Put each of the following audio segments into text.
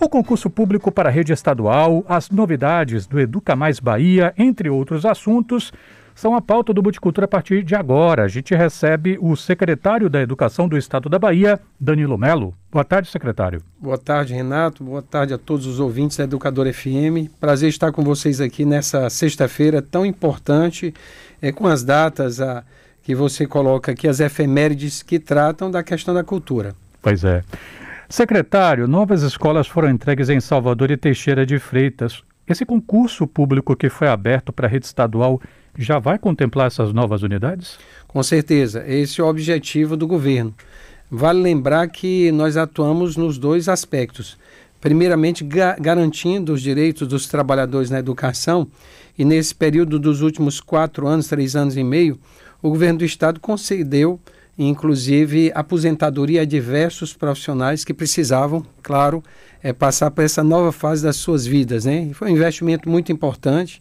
O concurso público para a rede estadual, as novidades do Educa Mais Bahia, entre outros assuntos, são a pauta do Multicultura a partir de agora. A gente recebe o secretário da Educação do Estado da Bahia, Danilo Melo. Boa tarde, secretário. Boa tarde, Renato. Boa tarde a todos os ouvintes da Educador FM. Prazer estar com vocês aqui nessa sexta-feira tão importante, é, com as datas a, que você coloca aqui, as efemérides que tratam da questão da cultura. Pois é. Secretário, novas escolas foram entregues em Salvador e Teixeira de Freitas. Esse concurso público que foi aberto para a rede estadual já vai contemplar essas novas unidades? Com certeza, esse é o objetivo do governo. Vale lembrar que nós atuamos nos dois aspectos. Primeiramente, ga garantindo os direitos dos trabalhadores na educação, e nesse período dos últimos quatro anos, três anos e meio, o governo do estado concedeu inclusive aposentadoria a diversos profissionais que precisavam, claro, é, passar por essa nova fase das suas vidas. Né? Foi um investimento muito importante.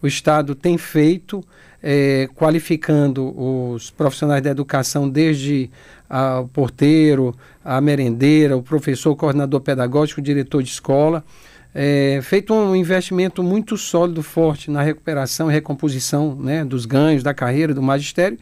O Estado tem feito, é, qualificando os profissionais da educação, desde a, o porteiro, a merendeira, o professor, o coordenador pedagógico, o diretor de escola. É, feito um investimento muito sólido, forte na recuperação e recomposição né, dos ganhos da carreira do magistério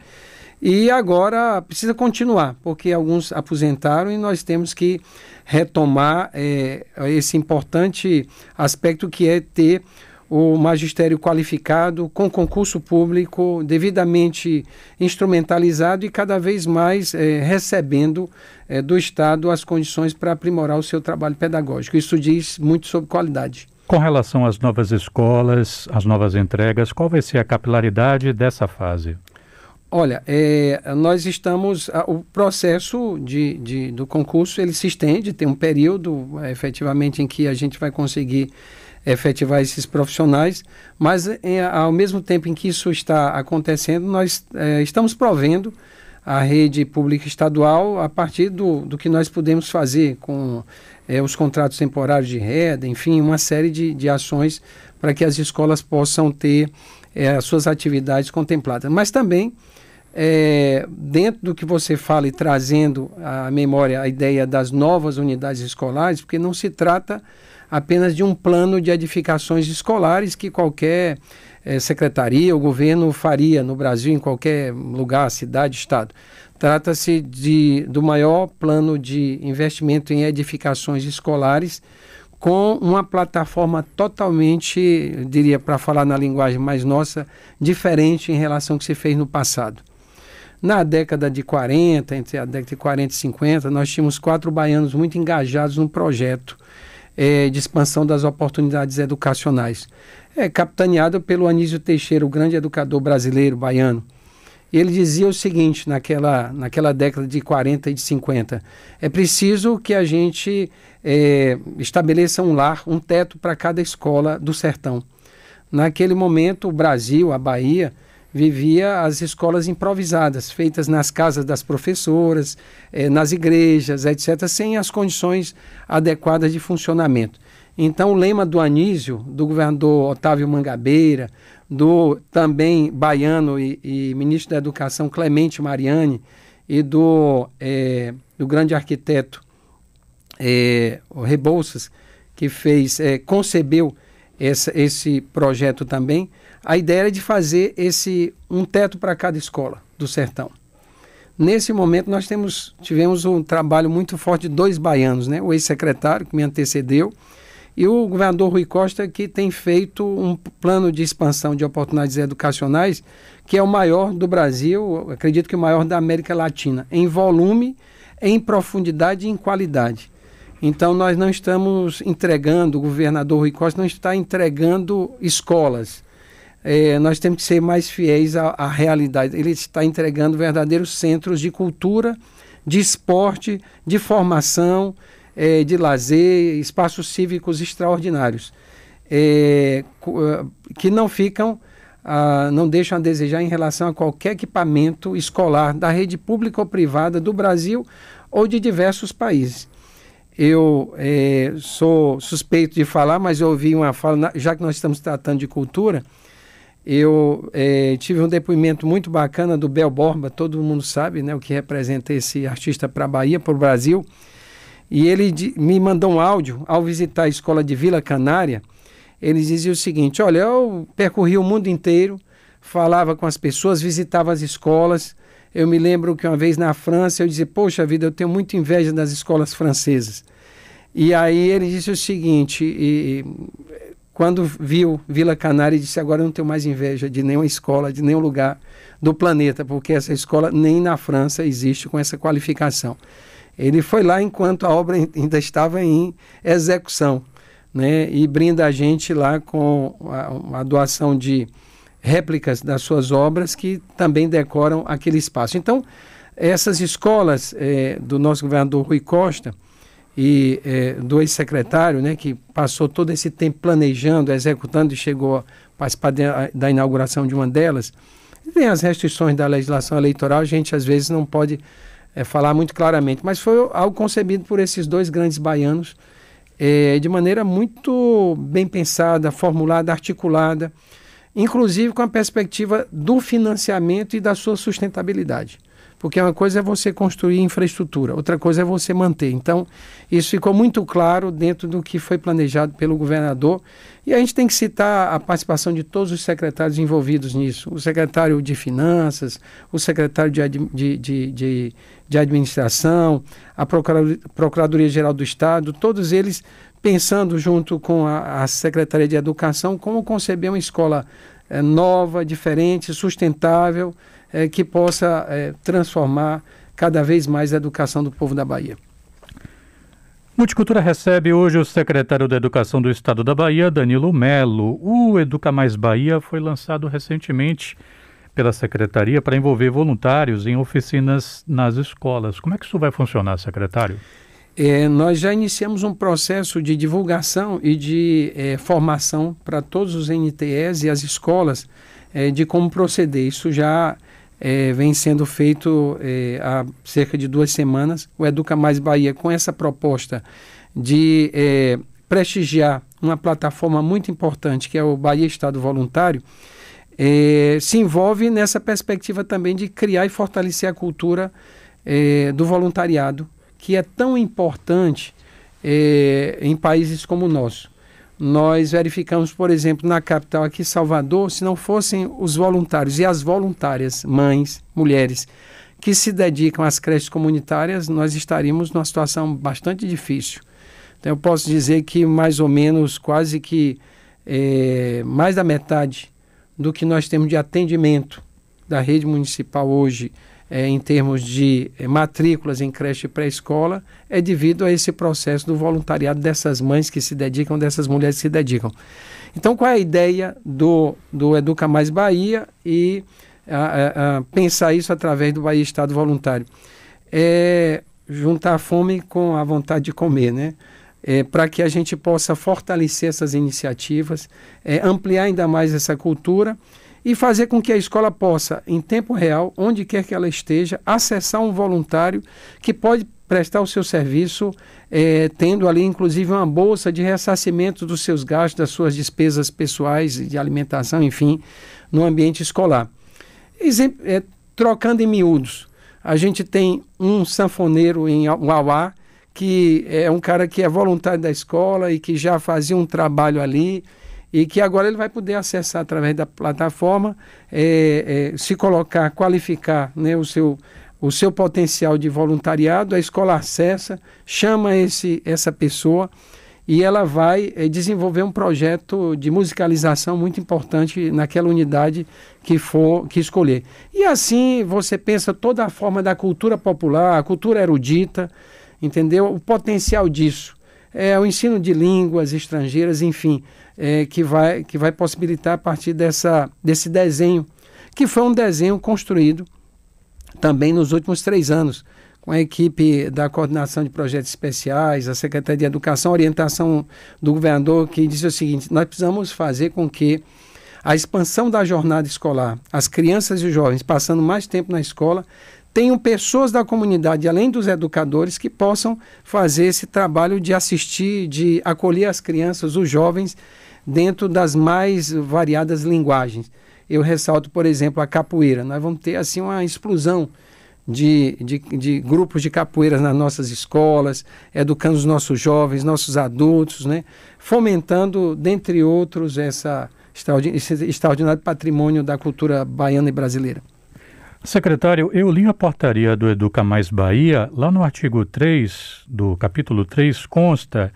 e agora precisa continuar, porque alguns aposentaram e nós temos que retomar é, esse importante aspecto que é ter o magistério qualificado, com concurso público, devidamente instrumentalizado e cada vez mais é, recebendo é, do Estado as condições para aprimorar o seu trabalho pedagógico. Isso diz muito sobre qualidade. Com relação às novas escolas, às novas entregas, qual vai ser a capilaridade dessa fase? Olha, é, nós estamos. A, o processo de, de, do concurso ele se estende, tem um período é, efetivamente em que a gente vai conseguir efetivar esses profissionais, mas é, ao mesmo tempo em que isso está acontecendo, nós é, estamos provendo a rede pública estadual a partir do, do que nós podemos fazer com é, os contratos temporários de renda, enfim, uma série de, de ações para que as escolas possam ter as suas atividades contempladas. Mas também é, dentro do que você fala e trazendo à memória a ideia das novas unidades escolares, porque não se trata apenas de um plano de edificações escolares que qualquer é, secretaria ou governo faria no Brasil, em qualquer lugar, cidade, estado. Trata-se do maior plano de investimento em edificações escolares com uma plataforma totalmente, diria para falar na linguagem mais nossa, diferente em relação ao que se fez no passado. Na década de 40, entre a década de 40 e 50, nós tínhamos quatro baianos muito engajados no projeto é, de expansão das oportunidades educacionais, é, capitaneado pelo Anísio Teixeira, o grande educador brasileiro baiano. Ele dizia o seguinte, naquela, naquela década de 40 e de 50, é preciso que a gente é, estabeleça um lar, um teto para cada escola do sertão. Naquele momento, o Brasil, a Bahia, vivia as escolas improvisadas, feitas nas casas das professoras, eh, nas igrejas, etc., sem as condições adequadas de funcionamento. Então, o lema do Anísio, do governador Otávio Mangabeira, do também baiano e, e ministro da Educação Clemente Mariani e do, eh, do grande arquiteto eh, Rebouças, que fez, concebeu essa, esse projeto também, a ideia era de fazer esse um teto para cada escola do sertão. Nesse momento nós temos, tivemos um trabalho muito forte de dois baianos, né? o ex-secretário que me antecedeu e o governador Rui Costa que tem feito um plano de expansão de oportunidades educacionais que é o maior do Brasil, acredito que o maior da América Latina, em volume, em profundidade e em qualidade. Então nós não estamos entregando, o governador Rui Costa não está entregando escolas, é, nós temos que ser mais fiéis à, à, realidade. Ele está entregando verdadeiros centros de cultura, de esporte, de formação, é, de lazer, espaços cívicos extraordinários, é, é que não ficam, ah, não deixam a desejar em relação a qualquer equipamento escolar da rede pública ou privada do Brasil ou de diversos países. Eu é, sou suspeito de falar, mas eu ouvi uma fala, já que nós estamos tratando de cultura, eu é, tive um depoimento muito bacana do Bel Borba, todo mundo sabe né, o que representa esse artista para a Bahia, para o Brasil. E ele me mandou um áudio ao visitar a escola de Vila Canária. Ele dizia o seguinte: Olha, eu percorri o mundo inteiro, falava com as pessoas, visitava as escolas. Eu me lembro que uma vez na França eu dizia: Poxa vida, eu tenho muita inveja das escolas francesas. E aí ele disse o seguinte: e, quando viu Vila Canária, disse: Agora eu não tenho mais inveja de nenhuma escola, de nenhum lugar do planeta, porque essa escola nem na França existe com essa qualificação. Ele foi lá enquanto a obra ainda estava em execução, né? E brinda a gente lá com a, a doação de réplicas das suas obras que também decoram aquele espaço. Então, essas escolas é, do nosso governador Rui Costa e é, do ex-secretário, né, que passou todo esse tempo planejando, executando e chegou a participar de, a, da inauguração de uma delas, tem as restrições da legislação eleitoral, a gente às vezes não pode é, falar muito claramente, mas foi algo concebido por esses dois grandes baianos é, de maneira muito bem pensada, formulada, articulada, inclusive com a perspectiva do financiamento e da sua sustentabilidade. Porque uma coisa é você construir infraestrutura, outra coisa é você manter. Então, isso ficou muito claro dentro do que foi planejado pelo governador. E a gente tem que citar a participação de todos os secretários envolvidos nisso: o secretário de Finanças, o secretário de, de, de, de, de Administração, a Procuradoria-Geral do Estado, todos eles pensando junto com a, a Secretaria de Educação como conceber uma escola é, nova, diferente, sustentável é, que possa é, transformar cada vez mais a educação do povo da Bahia. Multicultura recebe hoje o secretário da Educação do Estado da Bahia, Danilo Melo. O Educa Mais Bahia foi lançado recentemente pela secretaria para envolver voluntários em oficinas nas escolas. Como é que isso vai funcionar, secretário? É, nós já iniciamos um processo de divulgação e de é, formação para todos os NTEs e as escolas é, de como proceder. Isso já é, vem sendo feito é, há cerca de duas semanas. O Educa Mais Bahia, com essa proposta de é, prestigiar uma plataforma muito importante, que é o Bahia Estado Voluntário, se envolve nessa perspectiva também de criar e fortalecer a cultura do voluntariado, que é tão importante é, em países como o nosso. Nós verificamos, por exemplo, na capital aqui, Salvador, se não fossem os voluntários e as voluntárias, mães, mulheres, que se dedicam às creches comunitárias, nós estaríamos numa situação bastante difícil. Então, eu posso dizer que mais ou menos, quase que é, mais da metade do que nós temos de atendimento da rede municipal hoje é, em termos de é, matrículas em creche pré-escola é devido a esse processo do voluntariado dessas mães que se dedicam, dessas mulheres que se dedicam. Então, qual é a ideia do, do Educa Mais Bahia e a, a, pensar isso através do Bahia Estado Voluntário? É juntar a fome com a vontade de comer, né? É, para que a gente possa fortalecer essas iniciativas, é, ampliar ainda mais essa cultura e fazer com que a escola possa, em tempo real, onde quer que ela esteja, acessar um voluntário que pode prestar o seu serviço, é, tendo ali inclusive uma bolsa de ressarcimento dos seus gastos, das suas despesas pessoais de alimentação, enfim, no ambiente escolar. Exemplo, é, trocando em miúdos, a gente tem um sanfoneiro em Uauá, que é um cara que é voluntário da escola e que já fazia um trabalho ali, e que agora ele vai poder acessar através da plataforma, é, é, se colocar, qualificar né, o, seu, o seu potencial de voluntariado, a escola acessa, chama esse, essa pessoa e ela vai é, desenvolver um projeto de musicalização muito importante naquela unidade que for que escolher. E assim você pensa toda a forma da cultura popular, a cultura erudita, entendeu? O potencial disso. É o ensino de línguas estrangeiras, enfim é, que, vai, que vai possibilitar a partir dessa, desse desenho, que foi um desenho construído também nos últimos três anos, com a equipe da coordenação de projetos especiais, a Secretaria de Educação, orientação do governador, que disse o seguinte: nós precisamos fazer com que a expansão da jornada escolar, as crianças e os jovens passando mais tempo na escola, tenham pessoas da comunidade, além dos educadores, que possam fazer esse trabalho de assistir, de acolher as crianças, os jovens, dentro das mais variadas linguagens. Eu ressalto, por exemplo, a capoeira. Nós vamos ter assim uma explosão de, de, de, grupos de capoeiras nas nossas escolas, educando os nossos jovens, nossos adultos, né? fomentando, dentre outros, essa, esse extraordinário patrimônio da cultura baiana e brasileira. Secretário, eu li a portaria do Educa Mais Bahia. Lá no artigo 3 do capítulo 3 consta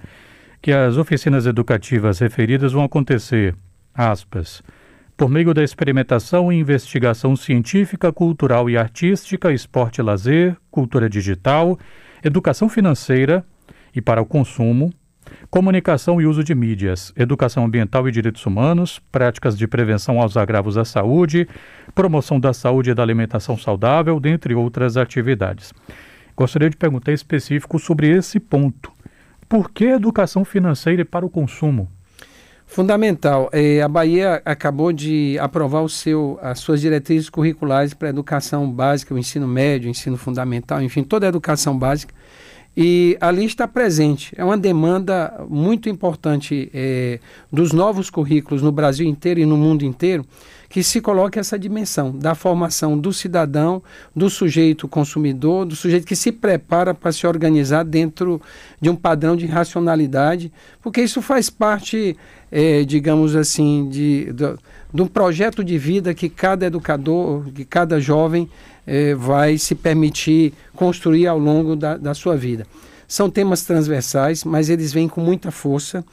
que as oficinas educativas referidas vão acontecer, aspas, por meio da experimentação e investigação científica, cultural e artística, esporte e lazer, cultura digital, educação financeira e para o consumo, comunicação e uso de mídias, educação ambiental e direitos humanos, práticas de prevenção aos agravos à saúde, promoção da saúde e da alimentação saudável, dentre outras atividades. Gostaria de perguntar específico sobre esse ponto. Por que educação financeira para o consumo? Fundamental. É, a Bahia acabou de aprovar o seu, as suas diretrizes curriculares para a educação básica, o ensino médio, o ensino fundamental, enfim, toda a educação básica. E ali está presente. É uma demanda muito importante é, dos novos currículos no Brasil inteiro e no mundo inteiro que se coloque essa dimensão da formação do cidadão, do sujeito consumidor, do sujeito que se prepara para se organizar dentro de um padrão de racionalidade, porque isso faz parte, é, digamos assim, de, de, de, um projeto de vida que cada educador, que cada jovem é, vai se permitir construir ao longo da, da sua vida. São temas transversais, mas eles vêm com muita força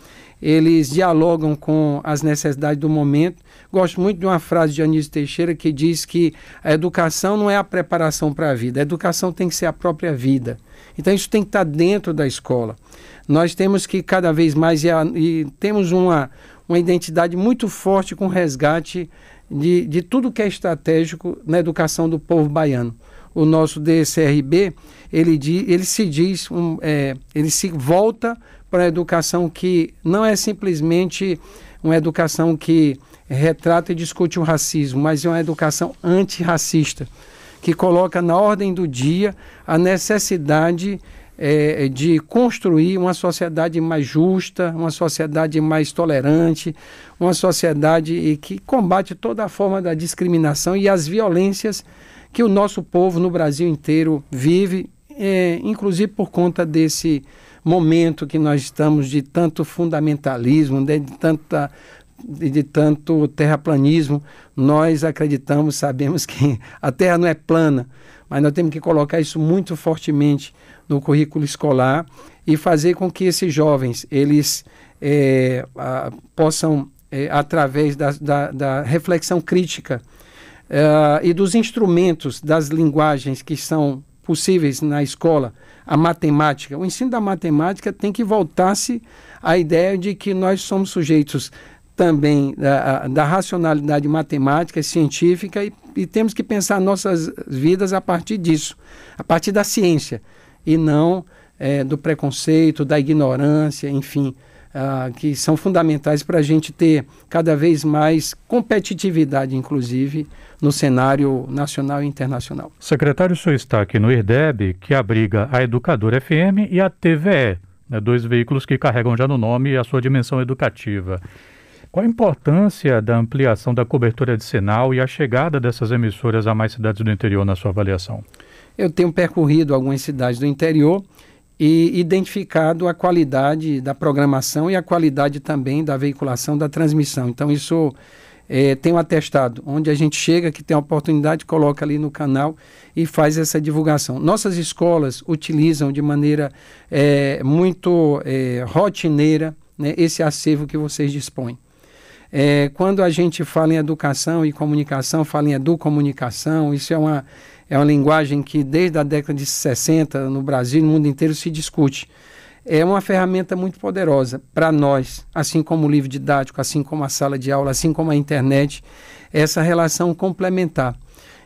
eles dialogam com as necessidades do momento. Gosto muito de uma frase de Anísio Teixeira que diz que a educação não é a preparação para a vida, a educação tem que ser a própria vida. Então isso tem que estar dentro da escola. Nós temos que cada vez mais, e, a, e temos uma, uma identidade muito forte com resgate de, de tudo que é estratégico na educação do povo baiano. O nosso DCRB, ele, ele se diz, um, é, ele se volta para a educação que não é simplesmente uma educação que retrata e discute o racismo, mas é uma educação antirracista, que coloca na ordem do dia a necessidade é, de construir uma sociedade mais justa, uma sociedade mais tolerante, uma sociedade que combate toda a forma da discriminação e as violências que o nosso povo no Brasil inteiro vive, é, inclusive por conta desse momento que nós estamos de tanto fundamentalismo, né, de, tanta, de, de tanto terraplanismo, nós acreditamos, sabemos que a Terra não é plana, mas nós temos que colocar isso muito fortemente no currículo escolar e fazer com que esses jovens eles é, a, possam, é, através da, da, da, reflexão crítica é, e dos instrumentos, das linguagens que são possíveis na escola, a matemática. O ensino da matemática tem que voltar-se à ideia de que nós somos sujeitos também da, da racionalidade matemática e científica e, e, temos que pensar nossas vidas a partir disso, a partir da ciência e não é, do preconceito, da ignorância, enfim, uh, que são fundamentais para a gente ter cada vez mais competitividade, inclusive, no cenário nacional e internacional. Secretário, o senhor está aqui no IRDEB, que abriga a Educadora FM e a TVE, né, dois veículos que carregam já no nome a sua dimensão educativa. Qual a importância da ampliação da cobertura de sinal e a chegada dessas emissoras a mais cidades do interior na sua avaliação? Eu tenho percorrido algumas cidades do interior e identificado a qualidade da programação e a qualidade também da veiculação da transmissão. Então, isso é, tem um atestado, onde a gente chega, que tem a oportunidade, coloca ali no canal e faz essa divulgação. Nossas escolas utilizam de maneira é, muito é, rotineira né, esse acervo que vocês dispõem. É, quando a gente fala em educação e comunicação, fala em educomunicação, isso é uma, é uma linguagem que desde a década de 60 no Brasil e no mundo inteiro se discute é uma ferramenta muito poderosa para nós, assim como o livro didático, assim como a sala de aula, assim como a internet, essa relação complementar.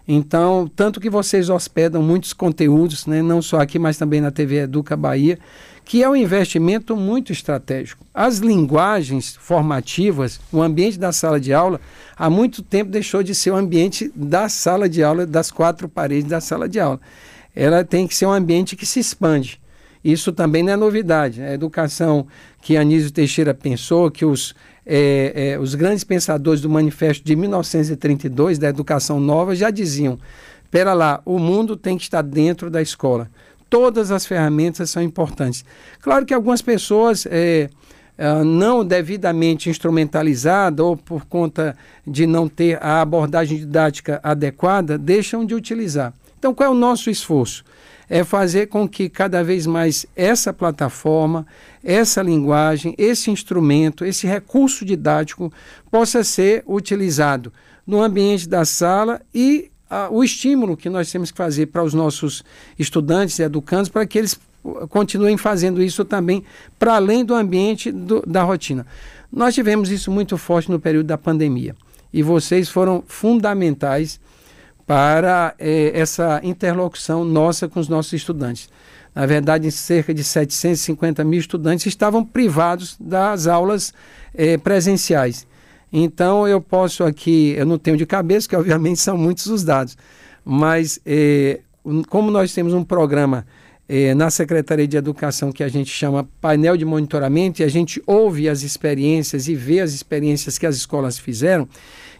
Então, tanto que vocês hospedam muitos conteúdos, né, não só aqui, mas também na TV Educa Bahia, que é um investimento muito estratégico. As linguagens formativas, o ambiente da sala de aula, há muito tempo deixou de ser o ambiente da sala de aula, das quatro paredes da sala de aula. Ela tem que ser um ambiente que se expande. Isso também não é novidade. A educação que Anísio Teixeira pensou, que os, é, é, os grandes pensadores do manifesto de 1932, da educação nova, já diziam espera lá, o mundo tem que estar dentro da escola. Todas as ferramentas são importantes. Claro que algumas pessoas é, é, não devidamente instrumentalizadas ou por conta de não ter a abordagem didática adequada, deixam de utilizar. Então, qual é o nosso esforço? É fazer com que cada vez mais essa plataforma, essa linguagem, esse instrumento, esse recurso didático possa ser utilizado no ambiente da sala e a, o estímulo que nós temos que fazer para os nossos estudantes e educandos para que eles continuem fazendo isso também para além do ambiente do, da rotina. Nós tivemos isso muito forte no período da pandemia e vocês foram fundamentais para eh, essa interlocução nossa com os nossos estudantes. Na verdade, cerca de 750 mil estudantes estavam privados das aulas eh, presenciais. Então eu posso aqui, eu não tenho de cabeça, que obviamente são muitos os dados, mas eh, como nós temos um programa eh, na Secretaria de Educação que a gente chama painel de monitoramento e a gente ouve as experiências e vê as experiências que as escolas fizeram,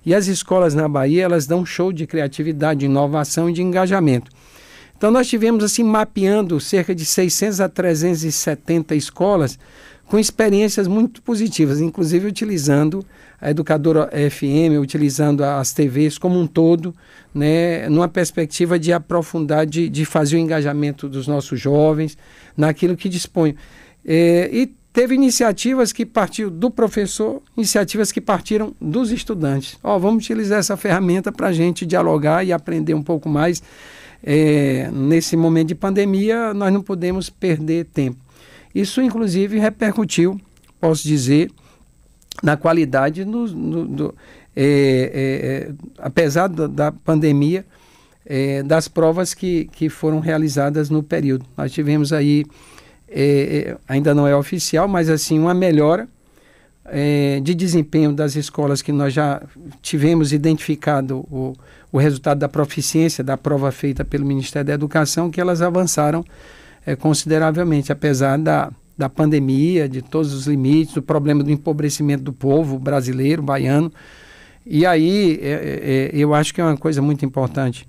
e as escolas na Bahia elas dão um show de criatividade, de inovação e de engajamento. Então nós tivemos assim mapeando cerca de 600 a 370 escolas com experiências muito positivas, inclusive utilizando a educadora FM, utilizando as TVs como um todo, né, numa perspectiva de aprofundar, de, de fazer o engajamento dos nossos jovens naquilo que dispõe. É, e teve iniciativas que partiram do professor, iniciativas que partiram dos estudantes. Ó, oh, vamos utilizar essa ferramenta para a gente dialogar e aprender um pouco mais. É, nesse momento de pandemia, nós não podemos perder tempo. Isso, inclusive, repercutiu, posso dizer, na qualidade no, do, é, é, é, apesar da, da pandemia, é, das provas que, que foram realizadas no período. Nós tivemos aí, é, é, ainda não é oficial, mas assim, uma melhora de desempenho das escolas que nós já tivemos identificado o, o resultado da proficiência da prova feita pelo Ministério da Educação, que elas avançaram consideravelmente, apesar da, da pandemia, de todos os limites, do problema do empobrecimento do povo brasileiro, baiano. E aí, é, é, é eu acho que é uma coisa muito importante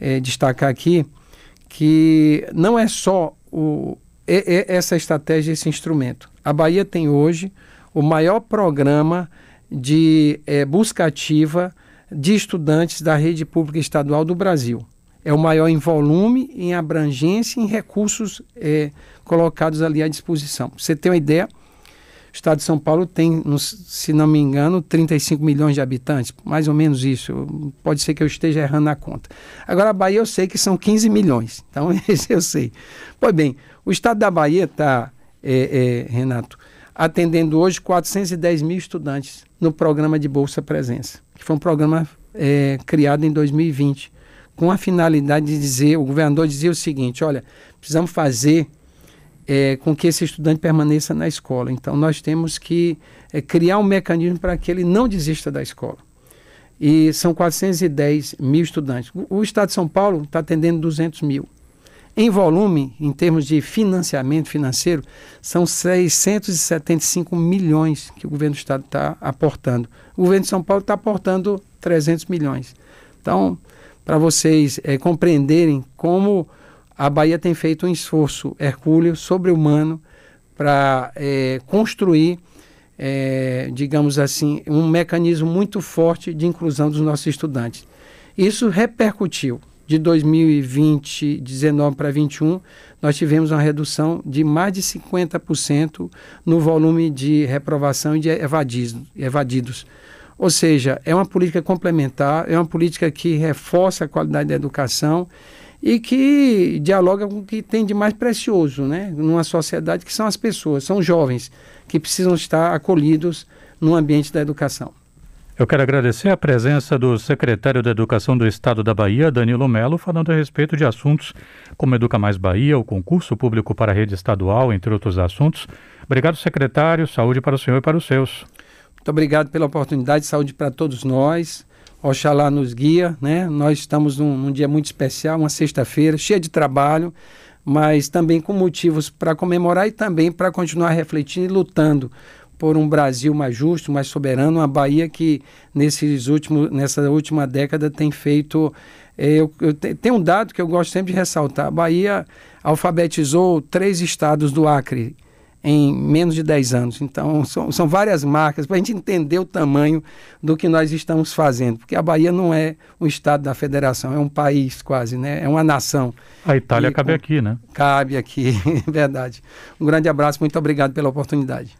é, destacar aqui, que não é só o, é, é essa estratégia, esse instrumento. A Bahia tem hoje o maior programa de busca ativa de estudantes da rede pública estadual do Brasil é o maior em volume, em abrangência, em recursos é, colocados ali à disposição. você tem uma ideia, o estado de São Paulo tem, se não me engano, 35 milhões de habitantes, mais ou menos isso. Pode ser que eu esteja errando na conta. Agora, a Bahia eu sei que são 15 milhões, então esse eu sei. Pois bem, o estado da Bahia está, é, é, Renato, atendendo hoje 410 mil estudantes no programa de Bolsa Presença, que foi um programa é, criado em 2020 com a finalidade de dizer, o governador dizia o seguinte, olha, precisamos fazer é, com que esse estudante permaneça na escola. Então, nós temos que é, criar um mecanismo para que ele não desista da escola. E são 410 mil estudantes. O, o Estado de São Paulo está atendendo 200 mil. Em volume, em termos de financiamento financeiro, são 675 milhões que o governo do Estado está aportando. O governo de São Paulo está aportando 300 milhões. Então, para vocês é, compreenderem como a Bahia tem feito um esforço hercúleo, sobre-humano, para é, construir, é, digamos assim, um mecanismo muito forte de inclusão dos nossos estudantes. Isso repercutiu. De 2020, 19 para 21, nós tivemos uma redução de mais de 50% no volume de reprovação e de evadidos. Ou seja, é uma política complementar, é uma política que reforça a qualidade da educação e que dialoga com o que tem de mais precioso, né? Numa sociedade que são as pessoas, são jovens que precisam estar acolhidos no ambiente da educação. Eu quero agradecer a presença do secretário da Educação do Estado da Bahia, Danilo Melo, falando a respeito de assuntos como Educa Mais Bahia, o concurso público para a rede estadual, entre outros assuntos. Obrigado, secretário. Saúde para o senhor e para os seus. Muito obrigado pela oportunidade, saúde para todos nós. Oxalá nos guia, né? Nós estamos num, num dia muito especial, uma sexta-feira, cheia de trabalho, mas também com motivos para comemorar e também para continuar refletindo e lutando por um Brasil mais justo, mais soberano, uma Bahia que nesses últimos, nessa última década tem feito É, eu, eu te, tem um dado que eu gosto sempre de ressaltar. A Bahia alfabetizou três estados do Acre em menos de 10 anos. Então, são, são várias marcas para a gente entender o tamanho do que nós estamos fazendo. Porque a Bahia não é um estado da federação, é um país quase, né? é uma nação. A Itália e, cabe aqui, né? Cabe aqui, verdade. Um grande abraço, muito obrigado pela oportunidade.